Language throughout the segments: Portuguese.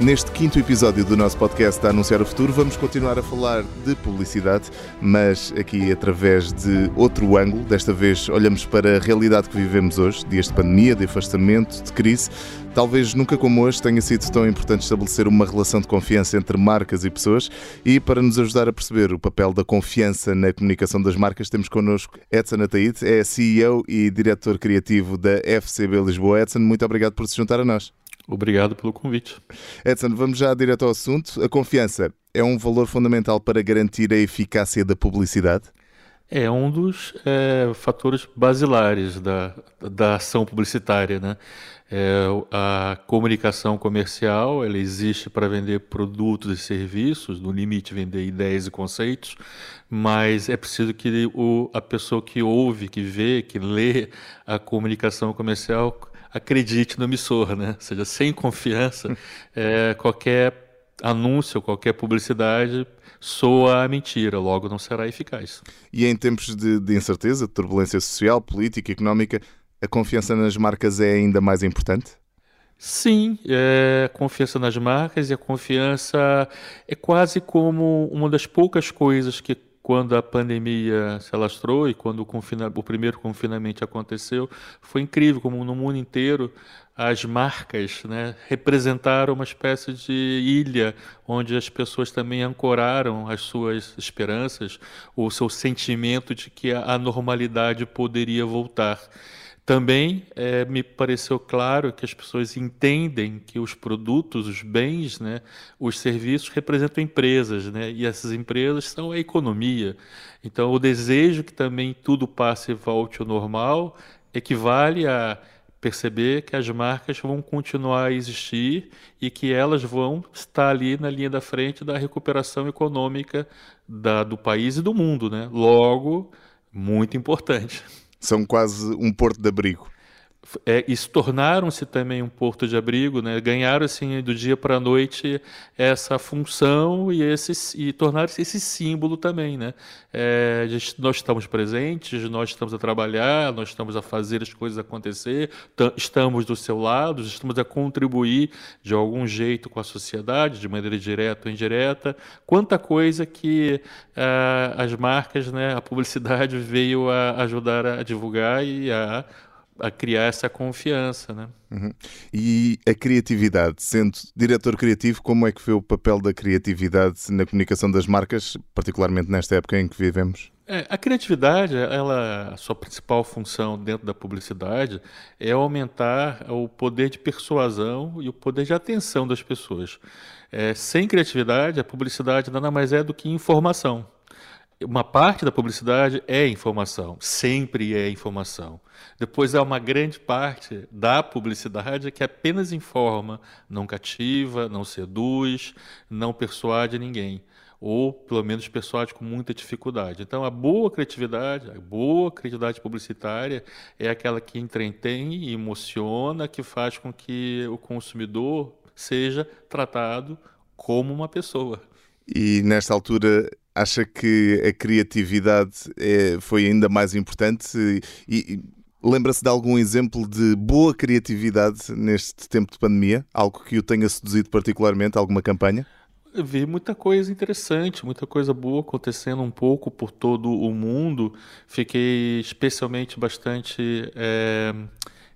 Neste quinto episódio do nosso podcast a Anunciar o Futuro, vamos continuar a falar de publicidade, mas aqui através de outro ângulo. Desta vez olhamos para a realidade que vivemos hoje, dias de pandemia, de afastamento, de crise. Talvez nunca como hoje tenha sido tão importante estabelecer uma relação de confiança entre marcas e pessoas e para nos ajudar a perceber o papel da confiança na comunicação das marcas, temos connosco Edson Ataíde, é CEO e diretor criativo da FCB Lisboa. Edson, muito obrigado por se juntar a nós. Obrigado pelo convite. Edson, vamos já direto ao assunto. A confiança é um valor fundamental para garantir a eficácia da publicidade? É um dos é, fatores basilares da, da ação publicitária. Né? É, a comunicação comercial ela existe para vender produtos e serviços, no limite vender ideias e conceitos, mas é preciso que o, a pessoa que ouve, que vê, que lê a comunicação comercial acredite no emissor, né? Ou seja, sem confiança, é, qualquer anúncio, qualquer publicidade soa a mentira, logo não será eficaz. E em tempos de, de incerteza, de turbulência social, política, económica, a confiança nas marcas é ainda mais importante? Sim, é, confiança nas marcas e a confiança é quase como uma das poucas coisas que quando a pandemia se alastrou e quando o, confina, o primeiro confinamento aconteceu, foi incrível como no mundo inteiro as marcas né, representaram uma espécie de ilha onde as pessoas também ancoraram as suas esperanças, o seu sentimento de que a normalidade poderia voltar. Também é, me pareceu claro que as pessoas entendem que os produtos, os bens, né, os serviços representam empresas, né, e essas empresas são a economia. Então, o desejo que também tudo passe e volte ao normal equivale a perceber que as marcas vão continuar a existir e que elas vão estar ali na linha da frente da recuperação econômica da, do país e do mundo. Né? Logo, muito importante. São quase um porto de abrigo é, e se tornaram-se também um porto de abrigo, né? ganharam assim do dia para a noite essa função e, esse, e tornaram-se esse símbolo também. Né? É, nós estamos presentes, nós estamos a trabalhar, nós estamos a fazer as coisas acontecer, estamos do seu lado, estamos a contribuir de algum jeito com a sociedade, de maneira direta ou indireta. Quanta coisa que uh, as marcas, né, a publicidade veio a ajudar a divulgar e a a criar essa confiança, né? Uhum. E a criatividade, sendo diretor criativo, como é que vê o papel da criatividade na comunicação das marcas, particularmente nesta época em que vivemos? É, a criatividade, ela, a sua principal função dentro da publicidade é aumentar o poder de persuasão e o poder de atenção das pessoas. É, sem criatividade, a publicidade nada mais é do que informação uma parte da publicidade é informação, sempre é informação. Depois há uma grande parte da publicidade que apenas informa, não cativa, não seduz, não persuade ninguém. Ou, pelo menos, persuade com muita dificuldade. Então, a boa criatividade, a boa criatividade publicitária é aquela que entretém emociona, que faz com que o consumidor seja tratado como uma pessoa. E nesta altura acha que a criatividade é, foi ainda mais importante e, e lembra-se de algum exemplo de boa criatividade neste tempo de pandemia? Algo que o tenha seduzido particularmente, alguma campanha? Vi muita coisa interessante, muita coisa boa acontecendo um pouco por todo o mundo. Fiquei especialmente bastante é,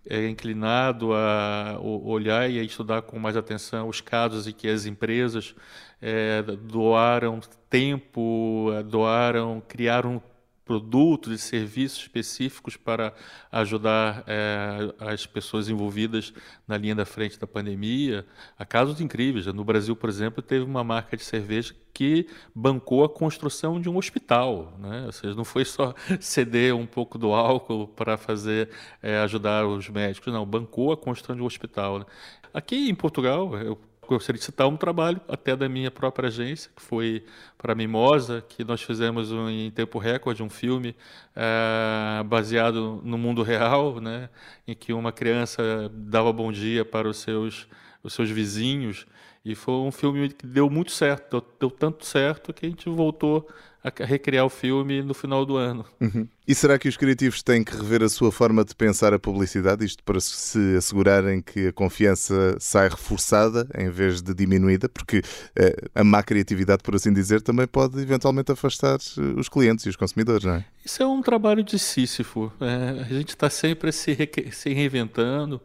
é, inclinado a olhar e a estudar com mais atenção os casos em que as empresas é, doaram tempo, doaram, criaram produtos e serviços específicos para ajudar é, as pessoas envolvidas na linha da frente da pandemia. Há casos incríveis. No Brasil, por exemplo, teve uma marca de cerveja que bancou a construção de um hospital, né? Ou seja, não foi só ceder um pouco do álcool para fazer é, ajudar os médicos, não, bancou a construção de um hospital. Né? Aqui em Portugal, eu gostaria de citar um trabalho até da minha própria agência, que foi para Mimosa, que nós fizemos um, em tempo recorde um filme é, baseado no mundo real, né, em que uma criança dava bom dia para os seus, os seus vizinhos. E foi um filme que deu muito certo, deu, deu tanto certo que a gente voltou a recriar o filme no final do ano. Uhum. E será que os criativos têm que rever a sua forma de pensar a publicidade, isto para se assegurarem que a confiança sai reforçada em vez de diminuída? Porque eh, a má criatividade, por assim dizer, também pode eventualmente afastar eh, os clientes e os consumidores, não é? Isso é um trabalho de Sísifo. É, a gente está sempre se, se reinventando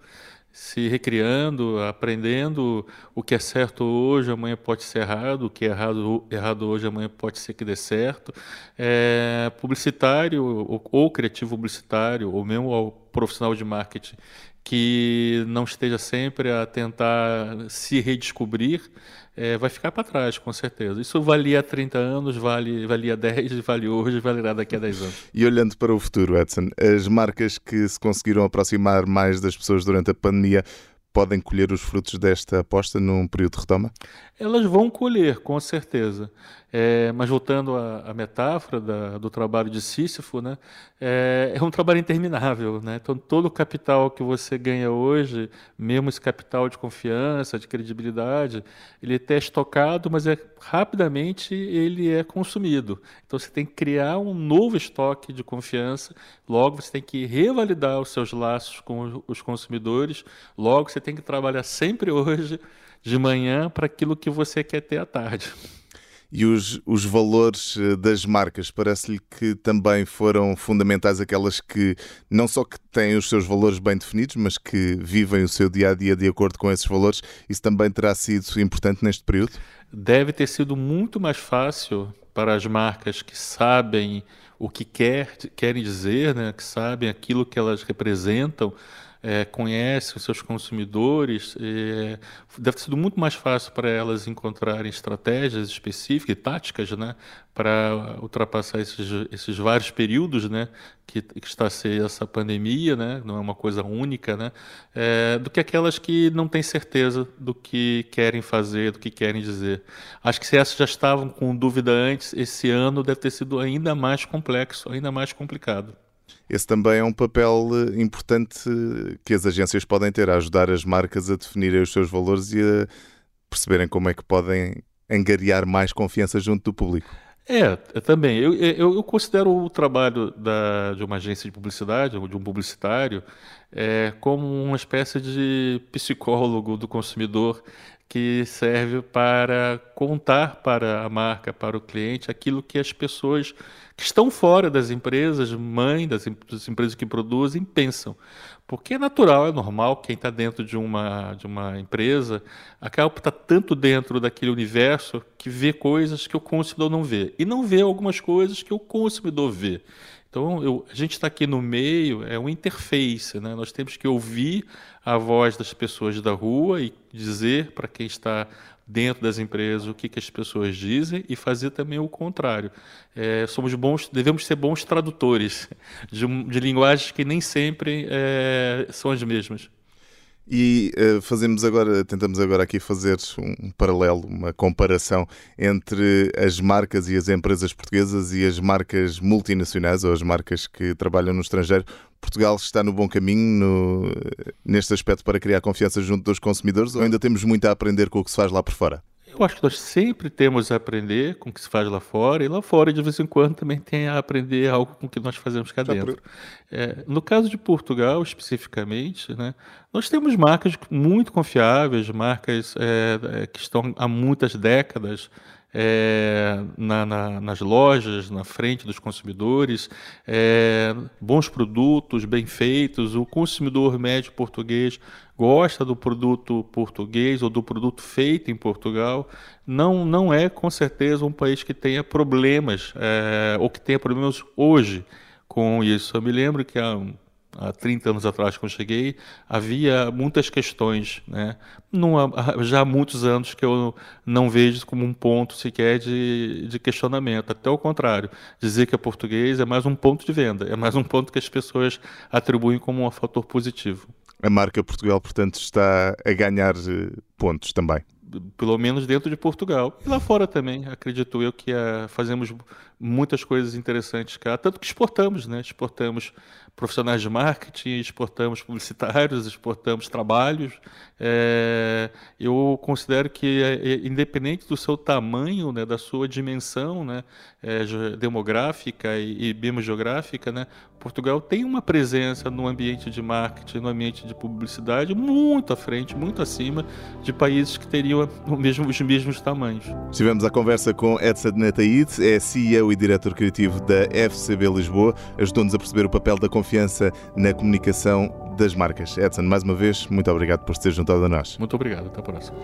se recriando, aprendendo o que é certo hoje, amanhã pode ser errado, o que é errado, errado hoje, amanhã pode ser que dê certo. É, publicitário ou, ou criativo publicitário, ou mesmo profissional de marketing que não esteja sempre a tentar se redescobrir, é, vai ficar para trás, com certeza. Isso valia há 30 anos, vale, valia 10, vale hoje, valerá daqui a 10 anos. E olhando para o futuro, Edson, as marcas que se conseguiram aproximar mais das pessoas durante a pandemia podem colher os frutos desta aposta num período de retoma? Elas vão colher, com certeza. É, mas voltando à, à metáfora da, do trabalho de Sísifo, né, é, é, um trabalho interminável. Né? Então, todo o capital que você ganha hoje, mesmo esse capital de confiança, de credibilidade, ele é estocado, mas é, rapidamente ele é consumido. Então, você tem que criar um novo estoque de confiança, logo você tem que revalidar os seus laços com os consumidores, logo você tem que trabalhar sempre hoje de manhã para aquilo que você quer ter à tarde e os, os valores eh, das marcas. Parece-lhe que também foram fundamentais aquelas que não só que têm os seus valores bem definidos, mas que vivem o seu dia a dia de acordo com esses valores. Isso também terá sido importante neste período? Deve ter sido muito mais fácil para as marcas que sabem o que quer, querem dizer, né? que sabem aquilo que elas representam é, conhece os seus consumidores, é, deve ter sido muito mais fácil para elas encontrarem estratégias específicas e táticas né, para ultrapassar esses, esses vários períodos né, que, que, está ser essa pandemia, né, não é uma coisa única, né, é, do que aquelas que não têm certeza do que querem fazer, do que querem dizer. Acho que se essas já estavam com dúvida antes, esse ano deve ter sido ainda mais complexo, ainda mais complicado. Esse também é um papel eh, importante que as agências podem ter, a ajudar as marcas a definirem os seus valores e a perceberem como é que podem angariar mais confiança junto do público. É, também. Eu, eu, eu considero o trabalho da, de uma agência de publicidade, ou de um publicitário, é, como uma espécie de psicólogo do consumidor que serve para contar para a marca, para o cliente, aquilo que as pessoas que estão fora das empresas, mãe das, das empresas que produzem, pensam. Porque é natural, é normal, quem está dentro de uma, de uma empresa acaba estar tá tanto dentro daquele universo que vê coisas que o consumidor não vê. E não vê algumas coisas que o consumidor vê. Então, eu, a gente está aqui no meio, é uma interface, né? nós temos que ouvir a voz das pessoas da rua e dizer para quem está dentro das empresas o que, que as pessoas dizem e fazer também o contrário. É, somos bons, devemos ser bons tradutores de, de linguagens que nem sempre é, são as mesmas. E uh, fazemos agora, tentamos agora aqui fazer um paralelo, uma comparação entre as marcas e as empresas portuguesas e as marcas multinacionais ou as marcas que trabalham no estrangeiro. Portugal está no bom caminho no, neste aspecto para criar confiança junto dos consumidores ou ainda temos muito a aprender com o que se faz lá por fora? Eu acho que nós sempre temos a aprender com o que se faz lá fora, e lá fora, de vez em quando, também tem a aprender algo com o que nós fazemos cá dentro. É, no caso de Portugal, especificamente, né, nós temos marcas muito confiáveis, marcas é, é que estão há muitas décadas é, na, na, nas lojas, na frente dos consumidores, é, bons produtos, bem feitos. O consumidor médio português gosta do produto português ou do produto feito em Portugal. Não, não é com certeza um país que tenha problemas é, ou que tenha problemas hoje com isso. Eu me lembro que há há 30 anos atrás, quando cheguei, havia muitas questões. Né? Já há muitos anos que eu não vejo como um ponto sequer de, de questionamento. Até o contrário, dizer que é português é mais um ponto de venda, é mais um ponto que as pessoas atribuem como um fator positivo. A marca Portugal, portanto, está a ganhar eh, pontos também. Pelo menos dentro de Portugal. E lá fora também, acredito eu que uh, fazemos muitas coisas interessantes cá, tanto que exportamos, né? Exportamos profissionais de marketing, exportamos publicitários, exportamos trabalhos. É, eu considero que, é, é, independente do seu tamanho, né, da sua dimensão né, demográfica e, e biogeográfica, né, Portugal tem uma presença no ambiente de marketing, no ambiente de publicidade, muito à frente, muito acima de países que teriam mesmo, os mesmos tamanhos. Tivemos a conversa com Edson Netaid, é CEO e diretor criativo da FCB Lisboa, ajudou-nos a perceber o papel da confiança na comunicação das marcas. Edson, mais uma vez, muito obrigado por se ter juntado a nós. Muito obrigado, até a próxima.